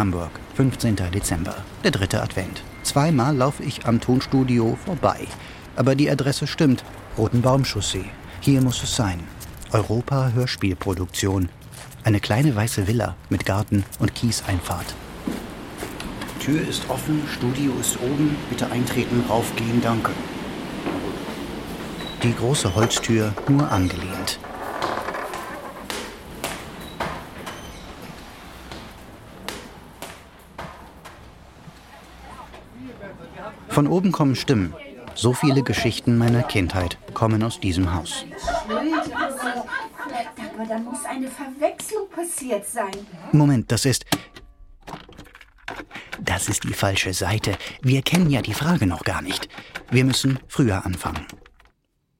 Hamburg, 15. Dezember, der dritte Advent. Zweimal laufe ich am Tonstudio vorbei. Aber die Adresse stimmt. Rotenbaumchaussee. Hier muss es sein. Europa Hörspielproduktion. Eine kleine weiße Villa mit Garten und Kieseinfahrt. Tür ist offen, Studio ist oben. Bitte eintreten, raufgehen, danke. Die große Holztür nur angelehnt. Von oben kommen Stimmen. So viele Geschichten meiner Kindheit kommen aus diesem Haus. Aber da muss eine Verwechslung passiert sein. Moment, das ist. Das ist die falsche Seite. Wir kennen ja die Frage noch gar nicht. Wir müssen früher anfangen.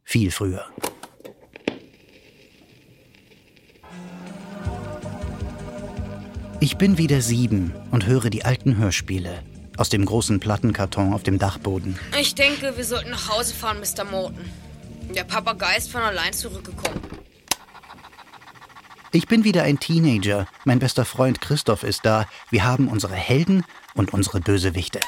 Viel früher. Ich bin wieder sieben und höre die alten Hörspiele aus dem großen Plattenkarton auf dem Dachboden. Ich denke, wir sollten nach Hause fahren, Mr. Morton. Der Papagei ist von allein zurückgekommen. Ich bin wieder ein Teenager. Mein bester Freund Christoph ist da. Wir haben unsere Helden und unsere Bösewichte.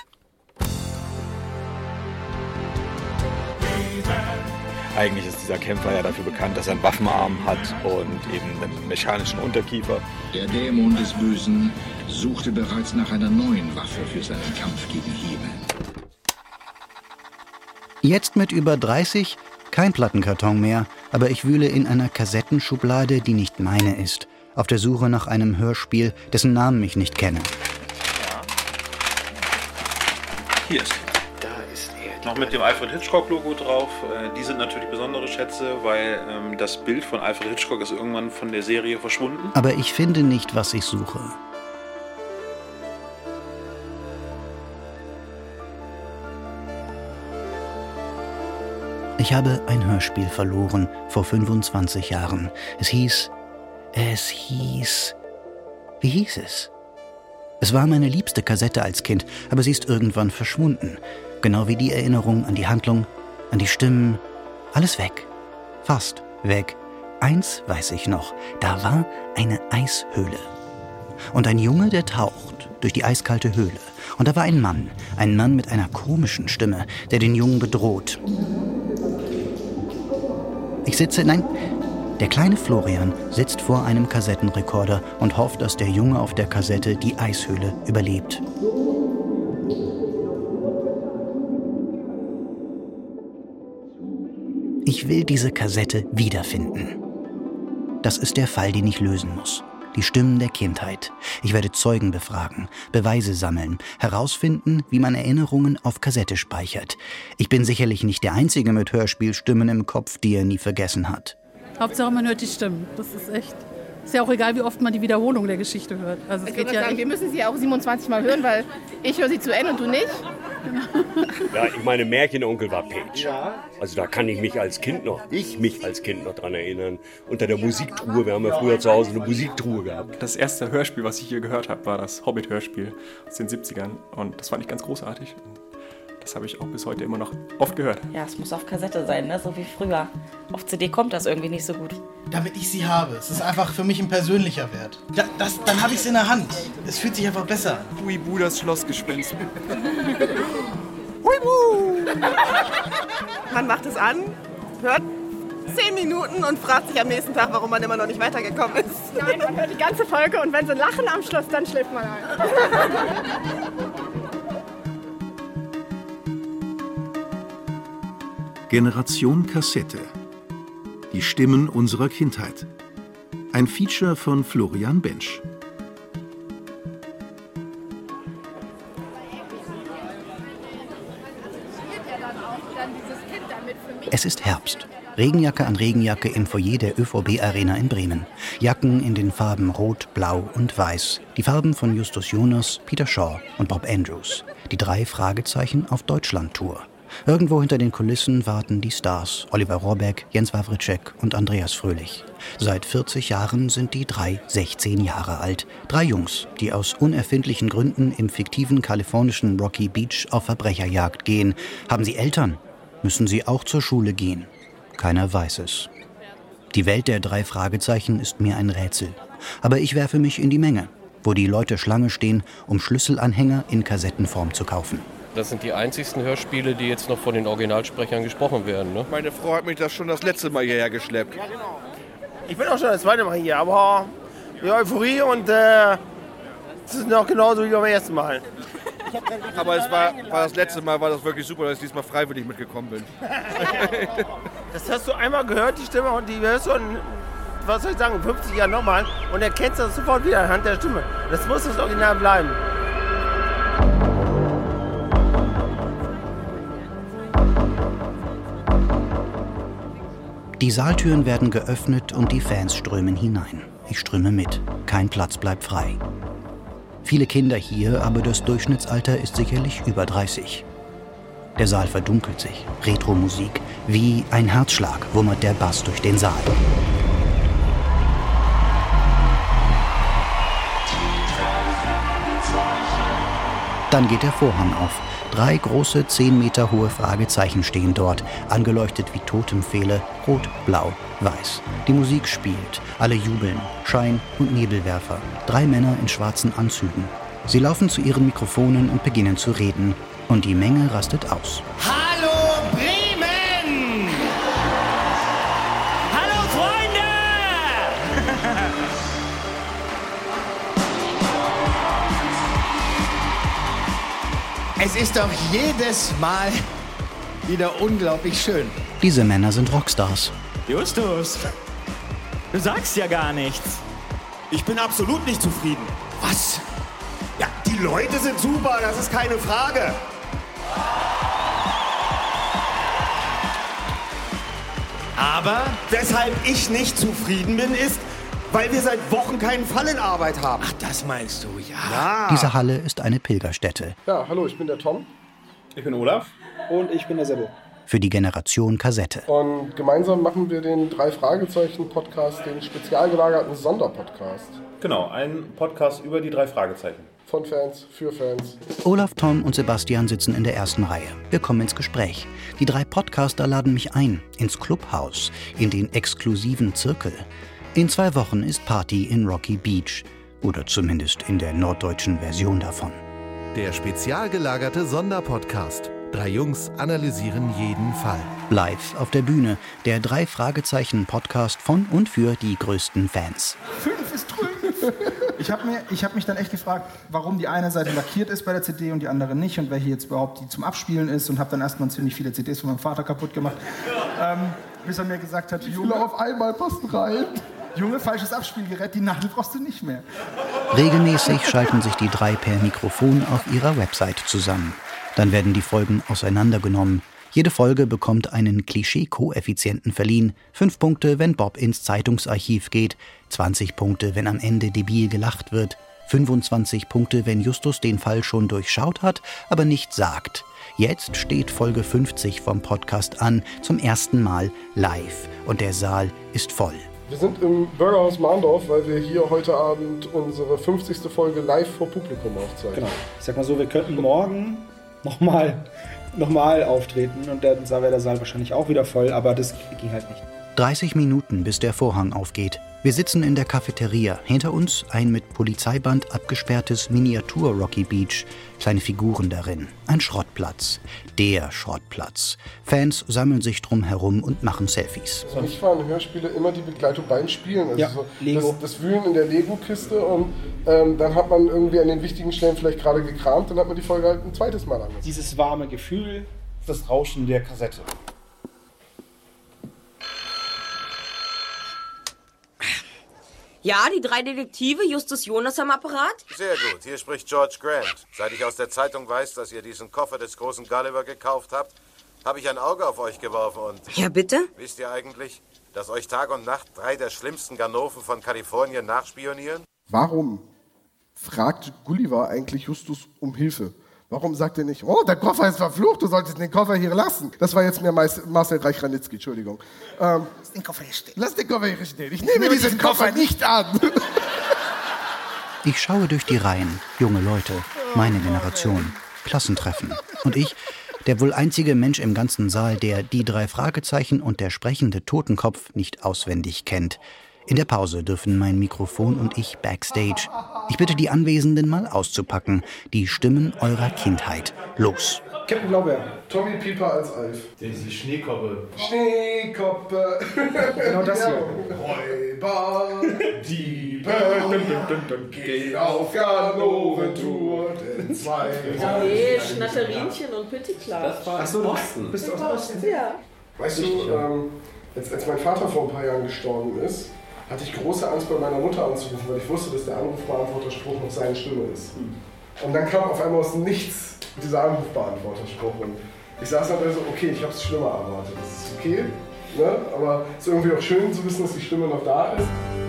Eigentlich ist dieser Kämpfer ja dafür bekannt, dass er einen Waffenarm hat und eben einen mechanischen Unterkiefer. Der Dämon des Bösen suchte bereits nach einer neuen Waffe für seinen Kampf gegen Himmel. Jetzt mit über 30 kein Plattenkarton mehr, aber ich wühle in einer Kassettenschublade, die nicht meine ist, auf der Suche nach einem Hörspiel, dessen Namen ich nicht kenne. Hier ist noch mit dem Alfred Hitchcock-Logo drauf. Äh, die sind natürlich besondere Schätze, weil ähm, das Bild von Alfred Hitchcock ist irgendwann von der Serie verschwunden. Aber ich finde nicht, was ich suche. Ich habe ein Hörspiel verloren vor 25 Jahren. Es hieß. Es hieß. Wie hieß es? Es war meine liebste Kassette als Kind, aber sie ist irgendwann verschwunden. Genau wie die Erinnerung an die Handlung, an die Stimmen. Alles weg. Fast weg. Eins weiß ich noch. Da war eine Eishöhle. Und ein Junge, der taucht durch die eiskalte Höhle. Und da war ein Mann, ein Mann mit einer komischen Stimme, der den Jungen bedroht. Ich sitze, nein, der kleine Florian sitzt vor einem Kassettenrekorder und hofft, dass der Junge auf der Kassette die Eishöhle überlebt. Ich will diese Kassette wiederfinden. Das ist der Fall, den ich lösen muss. Die Stimmen der Kindheit. Ich werde Zeugen befragen, Beweise sammeln, herausfinden, wie man Erinnerungen auf Kassette speichert. Ich bin sicherlich nicht der Einzige mit Hörspielstimmen im Kopf, die er nie vergessen hat. Hauptsache, man hört die Stimmen. Das ist echt. Ist ja auch egal, wie oft man die Wiederholung der Geschichte hört. Also es geht ja sagen, wir müssen sie auch 27 Mal hören, weil ich höre sie zu Ende und du nicht. Ja, ich meine, Märchenonkel war Page. Also da kann ich mich als Kind noch, ich mich als Kind noch dran erinnern. Unter der Musiktruhe, wir haben ja früher zu Hause eine Musiktruhe gehabt. Das erste Hörspiel, was ich hier gehört habe, war das Hobbit-Hörspiel aus den 70ern. Und das fand ich ganz großartig. Das habe ich auch bis heute immer noch oft gehört. Ja, es muss auf Kassette sein, ne? so wie früher. Auf CD kommt das irgendwie nicht so gut. Damit ich sie habe. Es ist einfach für mich ein persönlicher Wert. Da, das, dann habe ich es in der Hand. Es fühlt sich einfach besser. Huibu, das Schlossgespenst. Huibu! Man macht es an, hört zehn Minuten und fragt sich am nächsten Tag, warum man immer noch nicht weitergekommen ist. Nein, man hört die ganze Folge und wenn sie lachen am Schluss, dann schläft man ein. Generation Kassette. Die Stimmen unserer Kindheit. Ein Feature von Florian Bensch. Es ist Herbst. Regenjacke an Regenjacke im Foyer der ÖVB-Arena in Bremen. Jacken in den Farben Rot, Blau und Weiß. Die Farben von Justus Jonas, Peter Shaw und Bob Andrews. Die drei Fragezeichen auf Deutschland-Tour. Irgendwo hinter den Kulissen warten die Stars, Oliver Rohrbeck, Jens Wawritschek und Andreas Fröhlich. Seit 40 Jahren sind die drei 16 Jahre alt. Drei Jungs, die aus unerfindlichen Gründen im fiktiven kalifornischen Rocky Beach auf Verbrecherjagd gehen. Haben sie Eltern? Müssen sie auch zur Schule gehen? Keiner weiß es. Die Welt der drei Fragezeichen ist mir ein Rätsel. Aber ich werfe mich in die Menge. wo die Leute Schlange stehen, um Schlüsselanhänger in Kassettenform zu kaufen. Das sind die einzigsten Hörspiele, die jetzt noch von den Originalsprechern gesprochen werden. Ne? Meine Frau hat mich das schon das letzte Mal hierher geschleppt. Ja, genau. Ich bin auch schon das zweite Mal hier, aber die Euphorie und äh, es ist noch genauso wie beim ersten Mal. Aber es war, war, das letzte Mal war das wirklich super, dass ich diesmal freiwillig mitgekommen bin. Das hast du einmal gehört, die Stimme, und die hörst du in, was soll ich sagen, 50 Jahren nochmal und erkennst das sofort wieder anhand der Stimme. Das muss das Original bleiben. Die Saaltüren werden geöffnet und die Fans strömen hinein. Ich ströme mit. Kein Platz bleibt frei. Viele Kinder hier, aber das Durchschnittsalter ist sicherlich über 30. Der Saal verdunkelt sich. Retro-Musik. Wie ein Herzschlag wummert der Bass durch den Saal. Dann geht der Vorhang auf. Drei große, zehn Meter hohe Fragezeichen stehen dort, angeleuchtet wie Totempfehle, rot, blau, weiß. Die Musik spielt, alle jubeln, Schein und Nebelwerfer. Drei Männer in schwarzen Anzügen. Sie laufen zu ihren Mikrofonen und beginnen zu reden. Und die Menge rastet aus. Hallo Es ist doch jedes Mal wieder unglaublich schön. Diese Männer sind Rockstars. Justus, du sagst ja gar nichts. Ich bin absolut nicht zufrieden. Was? Ja, die Leute sind super, das ist keine Frage. Aber weshalb ich nicht zufrieden bin, ist, weil wir seit Wochen keinen Fall in Arbeit haben. Ach, das meinst du, ja. ja. Diese Halle ist eine Pilgerstätte. Ja, hallo, ich bin der Tom. Ich bin Olaf. Und ich bin der Sebbe. Für die Generation Kassette. Und gemeinsam machen wir den drei Fragezeichen Podcast, den spezial gelagerten Sonderpodcast. Genau, ein Podcast über die drei Fragezeichen. Von Fans, für Fans. Olaf, Tom und Sebastian sitzen in der ersten Reihe. Wir kommen ins Gespräch. Die drei Podcaster laden mich ein, ins Clubhaus, in den exklusiven Zirkel. In zwei Wochen ist Party in Rocky Beach. Oder zumindest in der norddeutschen Version davon. Der spezial gelagerte Sonderpodcast. Drei Jungs analysieren jeden Fall. Live auf der Bühne, der drei Fragezeichen Podcast von und für die größten Fans. Fünf ist drüben. Ich habe hab mich dann echt gefragt, warum die eine Seite lackiert ist bei der CD und die andere nicht und hier jetzt überhaupt die zum Abspielen ist und habe dann erstmal ziemlich viele CDs von meinem Vater kaputt gemacht. Ähm, bis er mir gesagt hat, Junge, auf einmal passen rein. Junge, falsches Abspielgerät, die Nadel brauchst du nicht mehr. Regelmäßig schalten sich die drei per Mikrofon auf ihrer Website zusammen. Dann werden die Folgen auseinandergenommen. Jede Folge bekommt einen Klischee-Koeffizienten verliehen. Fünf Punkte, wenn Bob ins Zeitungsarchiv geht. 20 Punkte, wenn am Ende debil gelacht wird. 25 Punkte, wenn Justus den Fall schon durchschaut hat, aber nicht sagt. Jetzt steht Folge 50 vom Podcast an, zum ersten Mal live. Und der Saal ist voll. Wir sind im Bürgerhaus Mahndorf, weil wir hier heute Abend unsere 50. Folge live vor Publikum aufzeichnen. Genau. Ich sag mal so, wir könnten morgen nochmal nochmal auftreten und dann wäre der Saal wahrscheinlich auch wieder voll, aber das ging halt nicht. 30 Minuten, bis der Vorhang aufgeht. Wir sitzen in der Cafeteria. Hinter uns ein mit Polizeiband abgesperrtes Miniatur-Rocky Beach. Kleine Figuren darin. Ein Schrottplatz. Der Schrottplatz. Fans sammeln sich drum herum und machen Selfies. Für mich waren Hörspiele immer die Begleitung beim Spielen. Also ja, so Lego. Das, das, Wühlen in der Lego-Kiste und ähm, dann hat man irgendwie an den wichtigen Stellen vielleicht gerade gekramt, dann hat man die Folge halt ein zweites Mal angehört. Dieses warme Gefühl, das Rauschen der Kassette. Ja, die drei Detektive, Justus Jonas am Apparat? Sehr gut, hier spricht George Grant. Seit ich aus der Zeitung weiß, dass ihr diesen Koffer des großen Gulliver gekauft habt, habe ich ein Auge auf euch geworfen und... Ja, bitte? Wisst ihr eigentlich, dass euch Tag und Nacht drei der schlimmsten Ganoven von Kalifornien nachspionieren? Warum fragt Gulliver eigentlich Justus um Hilfe? Warum sagt er nicht, oh, der Koffer ist verflucht, du solltest den Koffer hier lassen? Das war jetzt mehr Marcel Reich-Ranitzky, Entschuldigung. Ähm, Lass den Koffer hier stehen. Lass den Koffer hier stehen. Ich nehme diesen Koffer nicht an. Ich schaue durch die Reihen. Junge Leute, meine Generation, Klassentreffen. Und ich, der wohl einzige Mensch im ganzen Saal, der die drei Fragezeichen und der sprechende Totenkopf nicht auswendig kennt. In der Pause dürfen mein Mikrofon und ich backstage. Ich bitte die Anwesenden mal auszupacken. Die Stimmen eurer Kindheit. Los. Captain Blaubeer. Tommy Pieper als Alf. Diese Schneekoppe. Schneekoppe. Genau das hier. Räuber, Diebe, gehen auf Ganoventour, denn zwei Nee, Schnatterinchen und Pittiklar. Ach so, Osten. Bist du aus Osten? Ja. Weißt du, ähm, als, als mein Vater vor ein paar Jahren gestorben ist, hatte ich große Angst, bei meiner Mutter anzurufen, weil ich wusste, dass der Anrufbeantworterspruch noch seine Stimme ist. Und dann kam auf einmal aus Nichts dieser Anrufbeantworterspruch. Und ich saß dann da so, okay, ich habe es schlimmer erwartet. Das ist okay, ne? aber es ist irgendwie auch schön zu wissen, dass die Stimme noch da ist.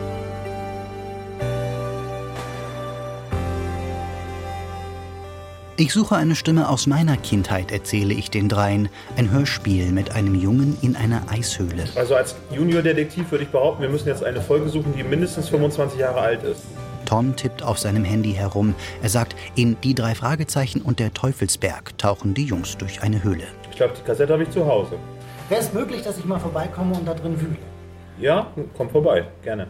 Ich suche eine Stimme aus meiner Kindheit, erzähle ich den dreien. Ein Hörspiel mit einem Jungen in einer Eishöhle. Also als Junior-Detektiv würde ich behaupten, wir müssen jetzt eine Folge suchen, die mindestens 25 Jahre alt ist. Tom tippt auf seinem Handy herum. Er sagt, in Die drei Fragezeichen und der Teufelsberg tauchen die Jungs durch eine Höhle. Ich glaube, die Kassette habe ich zu Hause. Wäre es möglich, dass ich mal vorbeikomme und da drin wühle? Ja, komm vorbei, gerne.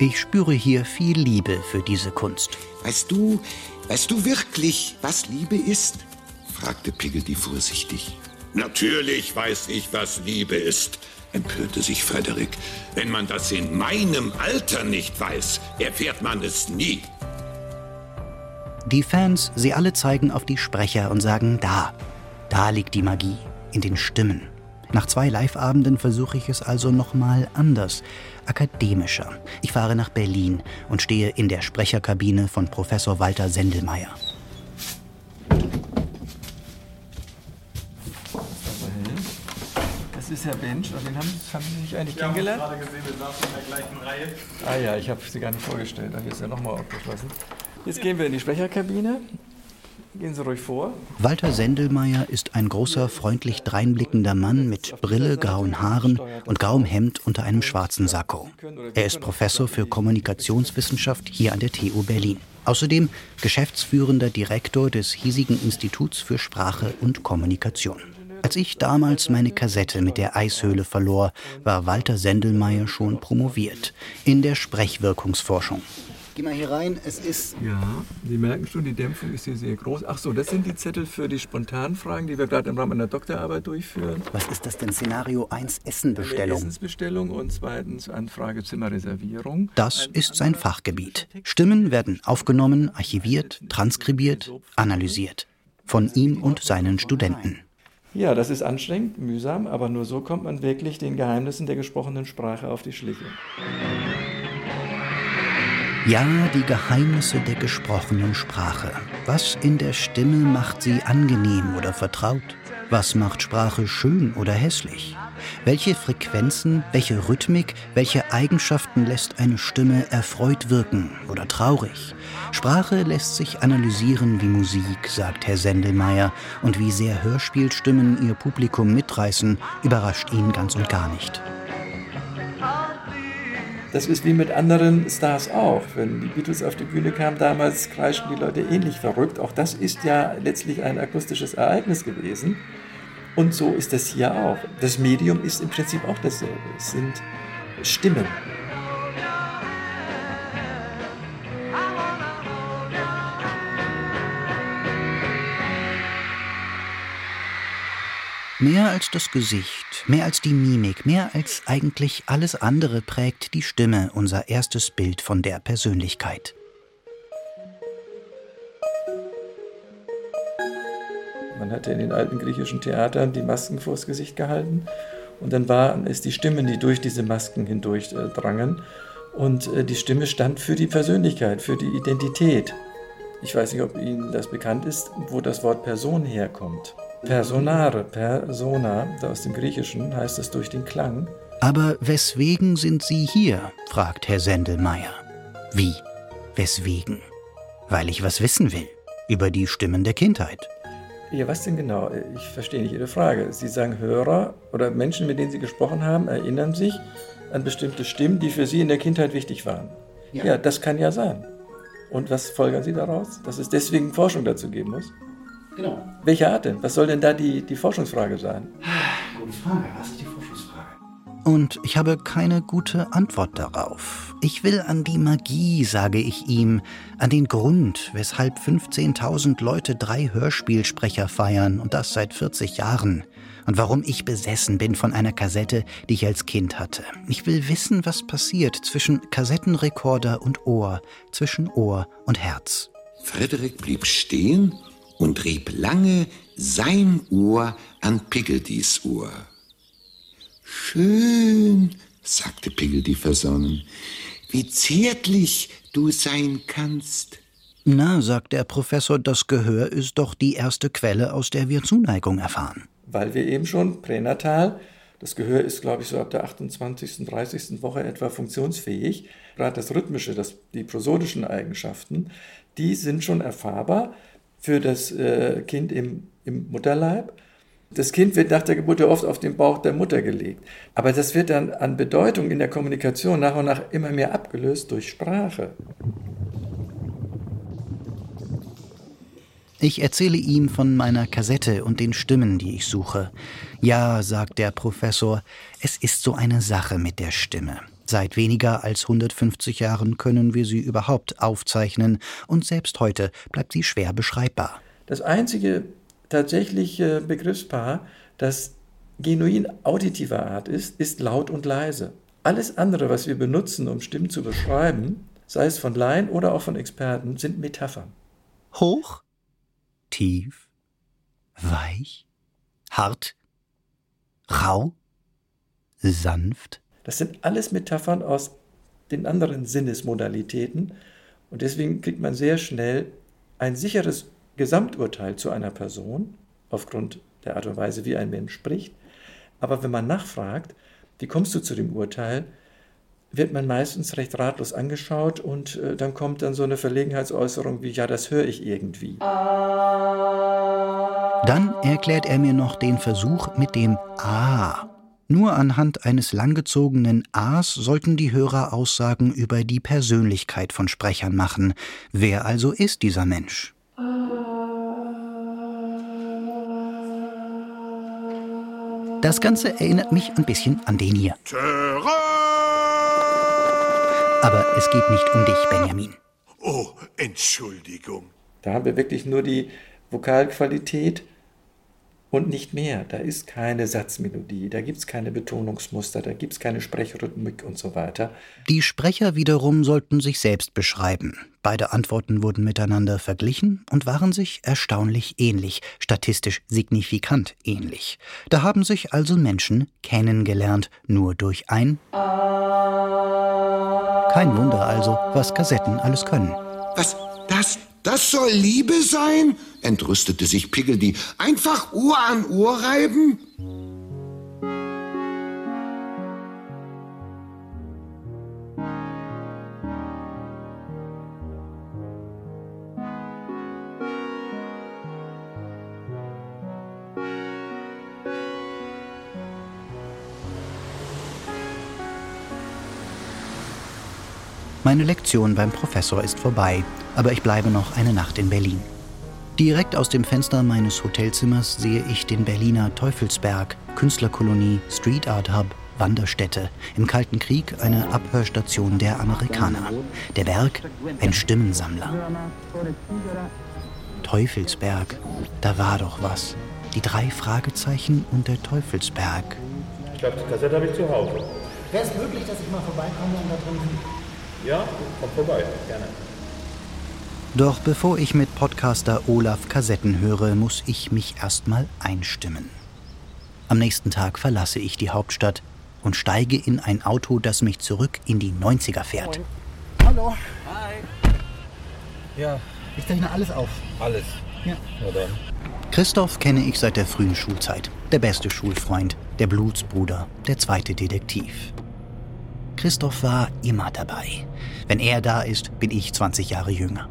Ich spüre hier viel Liebe für diese Kunst. Weißt du, weißt du wirklich, was Liebe ist? fragte Piggledy vorsichtig. Natürlich weiß ich, was Liebe ist, empörte sich Frederick. Wenn man das in meinem Alter nicht weiß, erfährt man es nie. Die Fans, sie alle zeigen auf die Sprecher und sagen, da, da liegt die Magie, in den Stimmen. Nach zwei Live-Abenden versuche ich es also nochmal anders, akademischer. Ich fahre nach Berlin und stehe in der Sprecherkabine von Professor Walter Sendelmeier. Das ist Herr Bench. Und den haben, haben Sie sich eigentlich kennengelernt? gerade gesehen, wir saßen in der gleichen Reihe. Ah ja, ich habe Sie gar nicht vorgestellt. Hier ist ja nochmal aufgeschlossen. Jetzt gehen wir in die Sprecherkabine. Gehen Sie ruhig vor. Walter Sendelmeier ist ein großer, freundlich dreinblickender Mann mit Brille, grauen Haaren und grauem Hemd unter einem schwarzen Sakko. Er ist Professor für Kommunikationswissenschaft hier an der TU Berlin. Außerdem geschäftsführender Direktor des hiesigen Instituts für Sprache und Kommunikation. Als ich damals meine Kassette mit der Eishöhle verlor, war Walter Sendelmeier schon promoviert in der Sprechwirkungsforschung. Geh mal hier rein, es ist. Ja, Sie merken schon, die Dämpfung ist hier sehr groß. Ach so, das sind die Zettel für die Spontanfragen, die wir gerade im Rahmen einer Doktorarbeit durchführen. Was ist das denn? Szenario 1 Eine Essenbestellung. Essensbestellung und zweitens Anfrage Zimmerreservierung. Das ist sein Fachgebiet. Stimmen werden aufgenommen, archiviert, transkribiert, analysiert. Von ihm und seinen Studenten. Ja, das ist anstrengend, mühsam, aber nur so kommt man wirklich den Geheimnissen der gesprochenen Sprache auf die Schliche. Ja, die Geheimnisse der gesprochenen Sprache. Was in der Stimme macht sie angenehm oder vertraut? Was macht Sprache schön oder hässlich? Welche Frequenzen, welche Rhythmik, welche Eigenschaften lässt eine Stimme erfreut wirken oder traurig? Sprache lässt sich analysieren wie Musik, sagt Herr Sendelmeier, und wie sehr Hörspielstimmen ihr Publikum mitreißen, überrascht ihn ganz und gar nicht. Das ist wie mit anderen Stars auch. Wenn die Beatles auf die Bühne kamen damals, kreischten die Leute ähnlich verrückt. Auch das ist ja letztlich ein akustisches Ereignis gewesen. Und so ist das hier auch. Das Medium ist im Prinzip auch dasselbe. Es sind Stimmen. Mehr als das Gesicht, mehr als die Mimik, mehr als eigentlich alles andere prägt die Stimme unser erstes Bild von der Persönlichkeit. Man hatte in den alten griechischen Theatern die Masken vors Gesicht gehalten und dann waren es die Stimmen, die durch diese Masken hindurch äh, drangen. Und äh, die Stimme stand für die Persönlichkeit, für die Identität. Ich weiß nicht, ob Ihnen das bekannt ist, wo das Wort Person herkommt. Personare, persona, aus dem Griechischen heißt es durch den Klang. Aber weswegen sind Sie hier? fragt Herr Sendelmeier. Wie? Weswegen? Weil ich was wissen will über die Stimmen der Kindheit. Ja, was denn genau? Ich verstehe nicht Ihre Frage. Sie sagen, Hörer oder Menschen, mit denen Sie gesprochen haben, erinnern sich an bestimmte Stimmen, die für Sie in der Kindheit wichtig waren. Ja. Ja, das kann ja sein. Und was folgern Sie daraus? Dass es deswegen Forschung dazu geben muss? Genau. Welche Art denn? Was soll denn da die, die Forschungsfrage sein? Gute Frage. Was ist die Forschungsfrage? Und ich habe keine gute Antwort darauf. Ich will an die Magie, sage ich ihm, an den Grund, weshalb 15.000 Leute drei Hörspielsprecher feiern und das seit 40 Jahren. Und warum ich besessen bin von einer Kassette, die ich als Kind hatte. Ich will wissen, was passiert zwischen Kassettenrekorder und Ohr, zwischen Ohr und Herz. Frederik blieb stehen und rieb lange sein Ohr an Piggeldys Ohr. Schön, sagte Piggledy versonnen, wie zärtlich du sein kannst. Na, sagt der Professor, das Gehör ist doch die erste Quelle, aus der wir Zuneigung erfahren. Weil wir eben schon pränatal, das Gehör ist, glaube ich, so ab der 28., 30. Woche etwa funktionsfähig. Gerade das Rhythmische, das, die prosodischen Eigenschaften, die sind schon erfahrbar für das äh, Kind im, im Mutterleib. Das Kind wird nach der Geburt ja oft auf den Bauch der Mutter gelegt. Aber das wird dann an Bedeutung in der Kommunikation nach und nach immer mehr abgelöst durch Sprache. Ich erzähle ihm von meiner Kassette und den Stimmen, die ich suche. Ja, sagt der Professor, es ist so eine Sache mit der Stimme. Seit weniger als 150 Jahren können wir sie überhaupt aufzeichnen und selbst heute bleibt sie schwer beschreibbar. Das einzige tatsächliche Begriffspaar, das genuin auditiver Art ist, ist laut und leise. Alles andere, was wir benutzen, um Stimmen zu beschreiben, sei es von Laien oder auch von Experten, sind Metaphern. Hoch, tief, weich, hart, rau, sanft. Das sind alles Metaphern aus den anderen Sinnesmodalitäten und deswegen kriegt man sehr schnell ein sicheres Gesamturteil zu einer Person aufgrund der Art und Weise, wie ein Mensch spricht. Aber wenn man nachfragt, wie kommst du zu dem Urteil, wird man meistens recht ratlos angeschaut und äh, dann kommt dann so eine Verlegenheitsäußerung wie, ja, das höre ich irgendwie. Dann erklärt er mir noch den Versuch mit dem A. Nur anhand eines langgezogenen As sollten die Hörer Aussagen über die Persönlichkeit von Sprechern machen. Wer also ist dieser Mensch? Das Ganze erinnert mich ein bisschen an den hier. Aber es geht nicht um dich, Benjamin. Oh, Entschuldigung. Da haben wir wirklich nur die Vokalqualität und nicht mehr. Da ist keine Satzmelodie, da gibt es keine Betonungsmuster, da gibt es keine Sprechrhythmik und so weiter. Die Sprecher wiederum sollten sich selbst beschreiben. Beide Antworten wurden miteinander verglichen und waren sich erstaunlich ähnlich, statistisch signifikant ähnlich. Da haben sich also Menschen kennengelernt, nur durch ein. Kein Wunder also, was Kassetten alles können. Was? Das? Das soll Liebe sein? entrüstete sich Piggledy. Einfach Ohr an Ohr reiben? Meine Lektion beim Professor ist vorbei, aber ich bleibe noch eine Nacht in Berlin. Direkt aus dem Fenster meines Hotelzimmers sehe ich den Berliner Teufelsberg, Künstlerkolonie, Street Art Hub, Wanderstätte, im Kalten Krieg eine Abhörstation der Amerikaner. Der Berg, ein Stimmensammler. Teufelsberg, da war doch was. Die drei Fragezeichen und der Teufelsberg. Ich glaube, die Kassette habe ich zu Hause. Wäre es möglich, dass ich mal vorbeikomme und da drin bin? Ja, komm vorbei, gerne. Doch bevor ich mit Podcaster Olaf Kassetten höre, muss ich mich erstmal einstimmen. Am nächsten Tag verlasse ich die Hauptstadt und steige in ein Auto, das mich zurück in die 90er fährt. Hallo. Hi. Ja. Ich zeichne alles auf. Alles? Ja. Na dann. Christoph kenne ich seit der frühen Schulzeit. Der beste Schulfreund, der Blutsbruder, der zweite Detektiv. Christoph war immer dabei. Wenn er da ist, bin ich 20 Jahre jünger.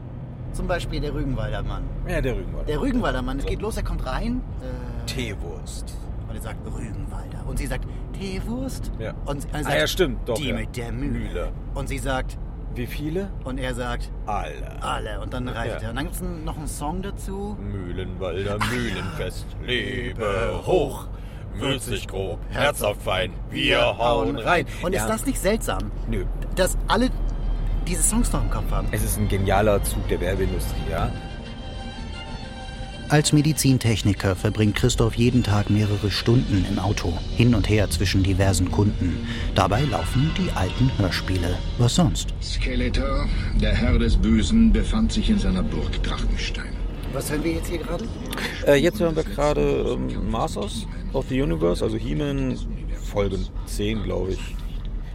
Zum Beispiel der Rügenwalder Mann. Ja, der Rügenwalder. Der Rügenwalder Mann. Es geht los, er kommt rein. Äh, Teewurst. und er sagt Rügenwalder. Und sie sagt Teewurst. Ja. Und er Ah, sagt, ja, stimmt, doch, Die ja. mit der Mühle. Mühle. Und sie sagt, Wie viele? Und er sagt, alle. Alle. Und dann reicht Ja. er. Und dann gibt es noch einen Song dazu. Mühlenwalder Mühlenfest, lebe hoch, würzig grob, herzhaft fein, wir hauen rein. Und Ja. ist das nicht seltsam? Nö. Dass alle diese Songs noch im Kopf haben. Es ist ein genialer Zug der Werbeindustrie, ja. Als Medizintechniker verbringt Christoph jeden Tag mehrere Stunden im Auto, hin und her zwischen diversen Kunden. Dabei laufen die alten Hörspiele. Was sonst? Skeletor, der Herr des Bösen, befand sich in seiner Burg Drachenstein. Was hören wir jetzt hier gerade? Äh, jetzt hören wir gerade ähm, Masters of the Universe, also He-Man Folge 10, glaube ich.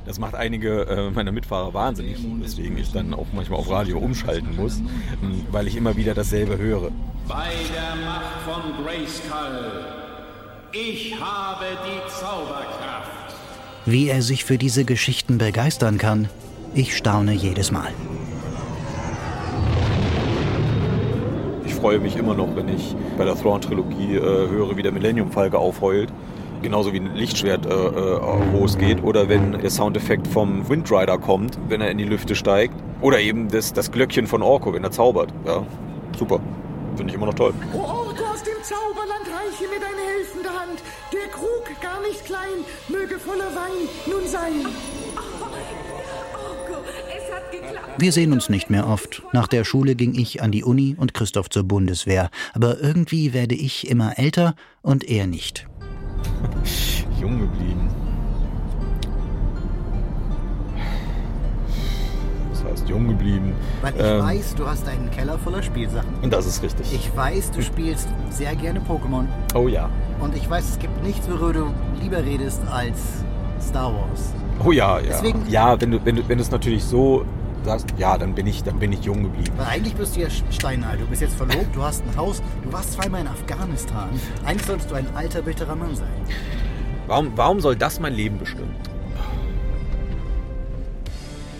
Das macht einige äh, meiner Mitfahrer wahnsinnig, weswegen ich dann auch manchmal auf Radio umschalten muss, ähm, weil ich immer wieder dasselbe höre. Bei der Macht von Grayskull. Ich habe die Zauberkraft. Wie er sich für diese Geschichten begeistern kann, ich staune jedes Mal. Ich freue mich immer noch, wenn ich bei der Thrawn-Trilogie äh, höre, wie der Millennium-Falke aufheult. Genauso wie ein Lichtschwert äh, äh, losgeht. Oder wenn der Soundeffekt vom Windrider kommt, wenn er in die Lüfte steigt. Oder eben das, das Glöckchen von Orko, wenn er zaubert. Ja, super. Finde ich immer noch toll. O Orko aus dem Zauberland, reiche mir deine helfende Hand. Der Krug, gar nicht klein, möge voller Wein nun sein. Orko, es hat geklappt. Wir sehen uns nicht mehr oft. Nach der Schule ging ich an die Uni und Christoph zur Bundeswehr. Aber irgendwie werde ich immer älter und er nicht. Jung geblieben. Das heißt jung geblieben. Weil ich Ähm, weiß, du hast einen Keller voller Spielsachen. Und das ist richtig. Ich weiß, du spielst sehr gerne Pokémon. Oh ja. Und ich weiß, es gibt nichts, worüber du lieber redest als Star Wars. Oh ja, ja. Deswegen- ja, wenn du, wenn du, wenn du es natürlich so sagst, ja, dann bin ich, dann bin ich jung geblieben. Weil eigentlich bist du ja steinalt. Du bist jetzt verlobt, du hast ein Haus, du warst zweimal in Afghanistan. Eigentlich solltest du ein alter, bitterer Mann sein. Warum, warum soll das mein Leben bestimmen?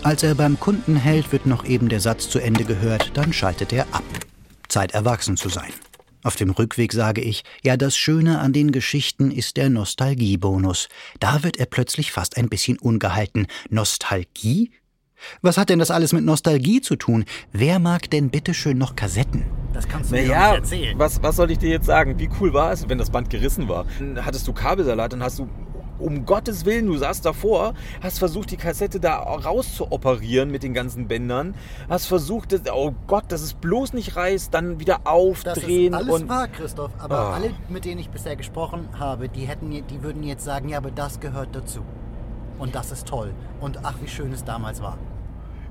Als er beim Kunden hält, wird noch eben der Satz zu Ende gehört, dann schaltet er ab. Zeit erwachsen zu sein. Auf dem Rückweg sage ich, ja, das Schöne an den Geschichten ist der Nostalgiebonus. Da wird er plötzlich fast ein bisschen ungehalten. Nostalgie? Was hat denn das alles mit Nostalgie zu tun? Wer mag denn bitteschön noch Kassetten? Das kannst du Naja, was, was soll ich dir jetzt sagen? Wie cool war es, wenn das Band gerissen war? Dann hattest du Kabelsalat, dann hast du, um Gottes Willen, du saßt davor, hast versucht, die Kassette da raus zu operieren mit den ganzen Bändern, hast versucht, das, oh Gott, dass es bloß nicht reißt, dann wieder Das aufdrehen ist alles und... wahr, Christoph. Aber Ah. alle, mit denen ich bisher gesprochen habe, die, hätten, die würden jetzt sagen, ja, aber das gehört dazu. Und das ist toll. Und ach, wie schön es damals war.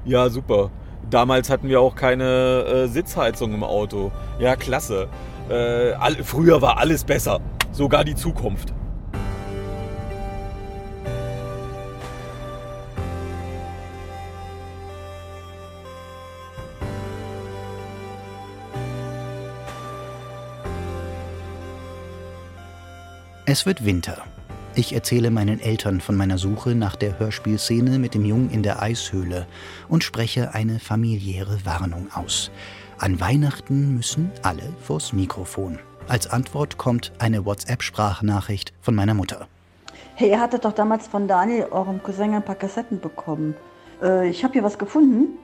Ja, super. Damals hatten wir auch keine äh, Sitzheizung im Auto. Ja, klasse. Äh, all, früher war alles besser. Sogar die Zukunft. Es wird Winter. Ich erzähle meinen Eltern von meiner Suche nach der Hörspielszene mit dem Jungen in der Eishöhle und spreche eine familiäre Warnung aus. An Weihnachten müssen alle vors Mikrofon. Als Antwort kommt eine WhatsApp-Sprachnachricht von meiner Mutter. Hey, ihr hattet doch damals von Daniel, eurem Cousin, ein paar Kassetten bekommen. Äh, ich habe hier was gefunden.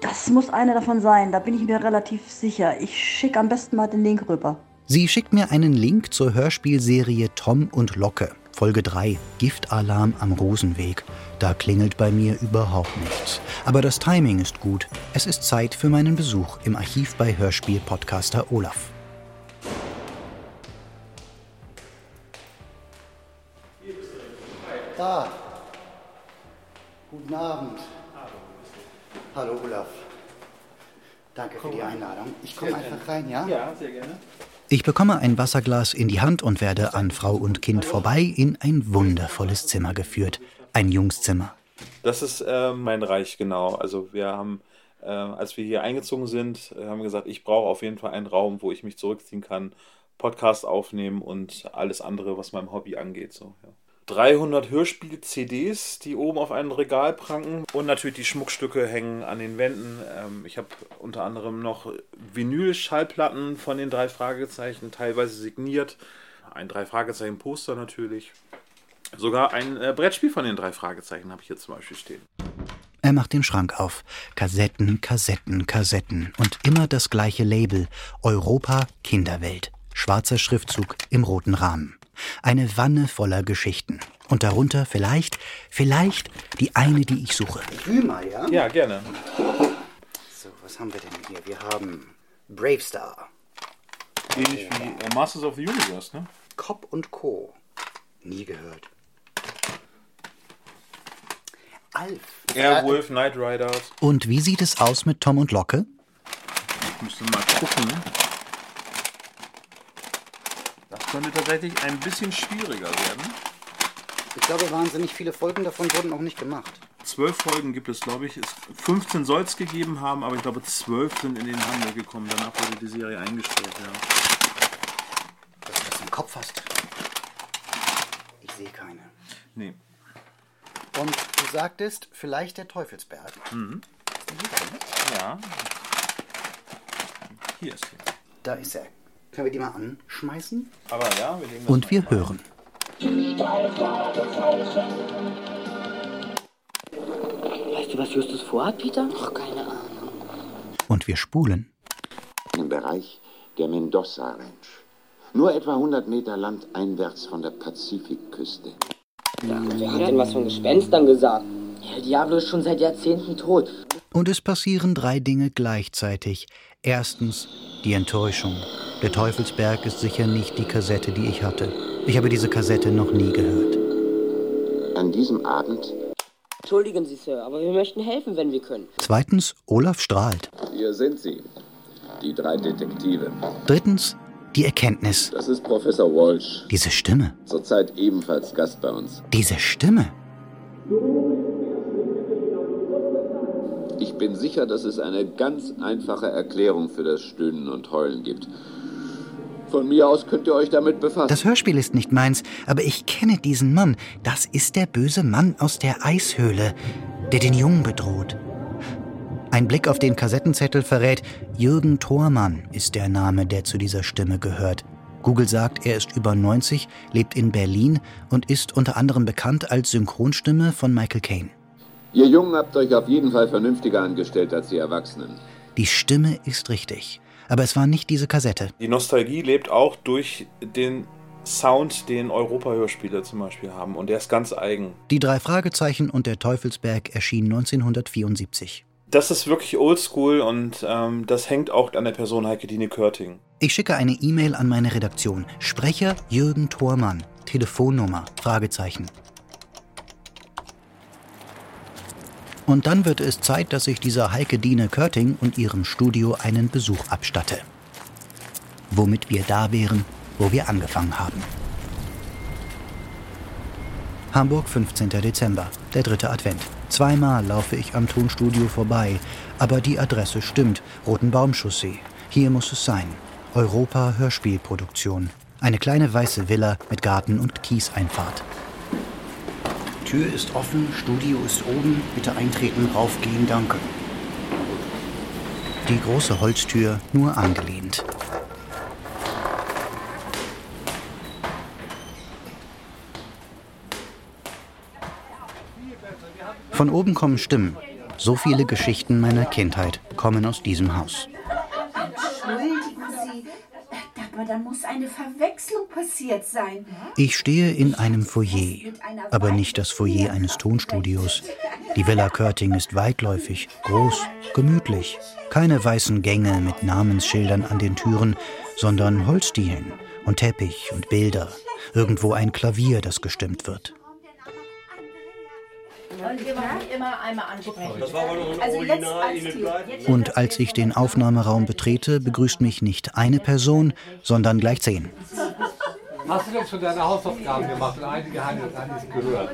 Das muss eine davon sein, da bin ich mir relativ sicher. Ich schicke am besten mal den Link rüber. Sie schickt mir einen Link zur Hörspielserie Tom und Locke, Folge 3, Giftalarm am Rosenweg. Da klingelt bei mir überhaupt nichts. Aber das Timing ist gut. Es ist Zeit für meinen Besuch im Archiv bei Hörspiel-Podcaster Olaf. Da. Guten Abend. Hallo Olaf. Danke für die Einladung. Ich komme einfach rein, ja? Ja, sehr gerne. Ich bekomme ein Wasserglas in die Hand und werde an Frau und Kind vorbei in ein wundervolles Zimmer geführt. Ein Jungszimmer. Das ist äh, mein Reich, genau. Also wir haben, äh, als wir hier eingezogen sind, haben wir gesagt, ich brauche auf jeden Fall einen Raum, wo ich mich zurückziehen kann, Podcast aufnehmen und alles andere, was meinem Hobby angeht. So, ja. 300 Hörspiel-CDs, die oben auf einem Regal pranken und natürlich die Schmuckstücke hängen an den Wänden. Ähm, ich habe unter anderem noch Vinyl-Schallplatten von den drei Fragezeichen, teilweise signiert. Ein drei Fragezeichen-Poster natürlich. Sogar ein äh, Brettspiel von den drei Fragezeichen habe ich hier zum Beispiel stehen. Er macht den Schrank auf. Kassetten, Kassetten, Kassetten. Und immer das gleiche Label. Europa Kinderwelt. Schwarzer Schriftzug im roten Rahmen. Eine Wanne voller Geschichten. Und darunter vielleicht, vielleicht die eine, die ich suche. Mal, ja? Ja, gerne. So, was haben wir denn hier? Wir haben Bravestar. Ähnlich wie äh, Masters of the Universe, ne? Cobb und Co. Nie gehört. Alf. Airwolf, Knight Riders. Und wie sieht es aus mit Tom und Locke? Ich müsste mal gucken. Könnte tatsächlich ein bisschen schwieriger werden. Ich glaube, wahnsinnig viele Folgen davon wurden auch nicht gemacht. Zwölf Folgen gibt es, glaube ich. Es- 15 soll es gegeben haben, aber ich glaube, zwölf sind in den Handel gekommen. Danach wurde die Serie eingestellt, ja. Dass du das im Kopf hast. Ich sehe keine. Nee. Und du sagtest, vielleicht der Teufelsberg. Mhm. Ja. Hier ist sie. Da ist er. Können wir die mal anschmeißen? Aber ja, wir legen das Und wir hören. Weißt du, was Justus vorhat, Peter? Ach, keine Ahnung. Und wir spulen. Im Bereich der Mendoza Ranch. Nur etwa 100 Meter landeinwärts von der Pazifikküste. Wer hat denn was von Gespenstern gesagt? El Diablo ist schon seit Jahrzehnten tot. Und es passieren drei Dinge gleichzeitig. Erstens die Enttäuschung. Der Teufelsberg ist sicher nicht die Kassette, die ich hatte. Ich habe diese Kassette noch nie gehört. An diesem Abend Entschuldigen Sie, Sir, aber wir möchten helfen, wenn wir können. Zweitens, Olaf strahlt. Hier sind sie, die drei Detektive. Drittens, die Erkenntnis. Das ist Professor Walsh, Diese Stimme. zurzeit ebenfalls Gast bei uns. Diese Stimme. Ich bin sicher, dass es eine ganz einfache Erklärung für das Stöhnen und Heulen gibt. Von mir aus könnt ihr euch damit befassen. Das Hörspiel ist nicht meins, aber ich kenne diesen Mann. Das ist der böse Mann aus der Eishöhle, der den Jungen bedroht. Ein Blick auf den Kassettenzettel verrät, Jürgen Thormann ist der Name, der zu dieser Stimme gehört. Google sagt, er ist über 90, lebt in Berlin und ist unter anderem bekannt als Synchronstimme von Michael Caine. Ihr Jungen habt euch auf jeden Fall vernünftiger angestellt als die Erwachsenen. Die Stimme ist richtig. Aber es war nicht diese Kassette. Die Nostalgie lebt auch durch den Sound, den Europa-Hörspiele zum Beispiel haben. Und der ist ganz eigen. Die drei Fragezeichen und der Teufelsberg erschien 1974. Das ist wirklich oldschool und ähm, das hängt auch an der Person Heike Dine Körting. Ich schicke eine E-Mail an meine Redaktion. Sprecher Jürgen Thormann. Telefonnummer? Fragezeichen. Und dann wird es Zeit, dass ich dieser Heike Dine Körting und ihrem Studio einen Besuch abstatte. Womit wir da wären, wo wir angefangen haben. Hamburg, 15. Dezember, der dritte Advent. Zweimal laufe ich am Tonstudio vorbei, aber die Adresse stimmt. Rotenbaumchaussee. Hier muss es sein. Europa Hörspielproduktion. Eine kleine weiße Villa mit Garten und Kieseinfahrt. Tür ist offen, Studio ist oben. Bitte eintreten, raufgehen, danke. Die große Holztür nur angelehnt. Von oben kommen Stimmen. So viele Geschichten meiner Kindheit kommen aus diesem Haus. Entschuldigen Sie, aber da muss eine Verwechslung passiert sein. Ich stehe in einem Foyer, aber nicht das Foyer eines Tonstudios. Die Villa Körting ist weitläufig, groß, gemütlich. Keine weißen Gänge mit Namensschildern an den Türen, sondern Holzdielen und Teppich und Bilder. Irgendwo ein Klavier, das gestimmt wird. Original als Enid Team. Blyton. Und als ich den Aufnahmeraum betrete, begrüßt mich nicht eine Person, sondern gleich zehn. Hast du denn schon deine Hausaufgaben gemacht und einige es gehört?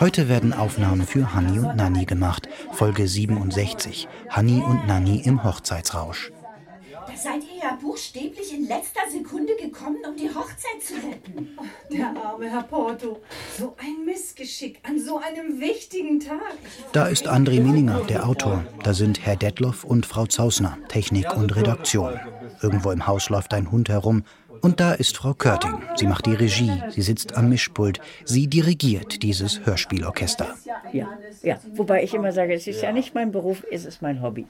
Heute werden Aufnahmen für Hanni und Nanni gemacht. Folge 67. Hanni und Nanni im Hochzeitsrausch. Da seid ihr ja buchstäblich in letzter Sekunde gekommen, um die Hochzeit zu retten. Der arme Herr Porto. So ein Missgeschick an so einem wichtigen Tag. Da ist André Mininger, der Autor. Da sind Herr Detloff und Frau Zausner, Technik und Redaktion. Irgendwo im Haus läuft ein Hund herum. Und da ist Frau Körting. Sie macht die Regie, sie sitzt am Mischpult, sie dirigiert dieses Hörspielorchester. Ja, ja. Wobei ich immer sage, es ist ja, nicht mein Beruf, es ist mein Hobby.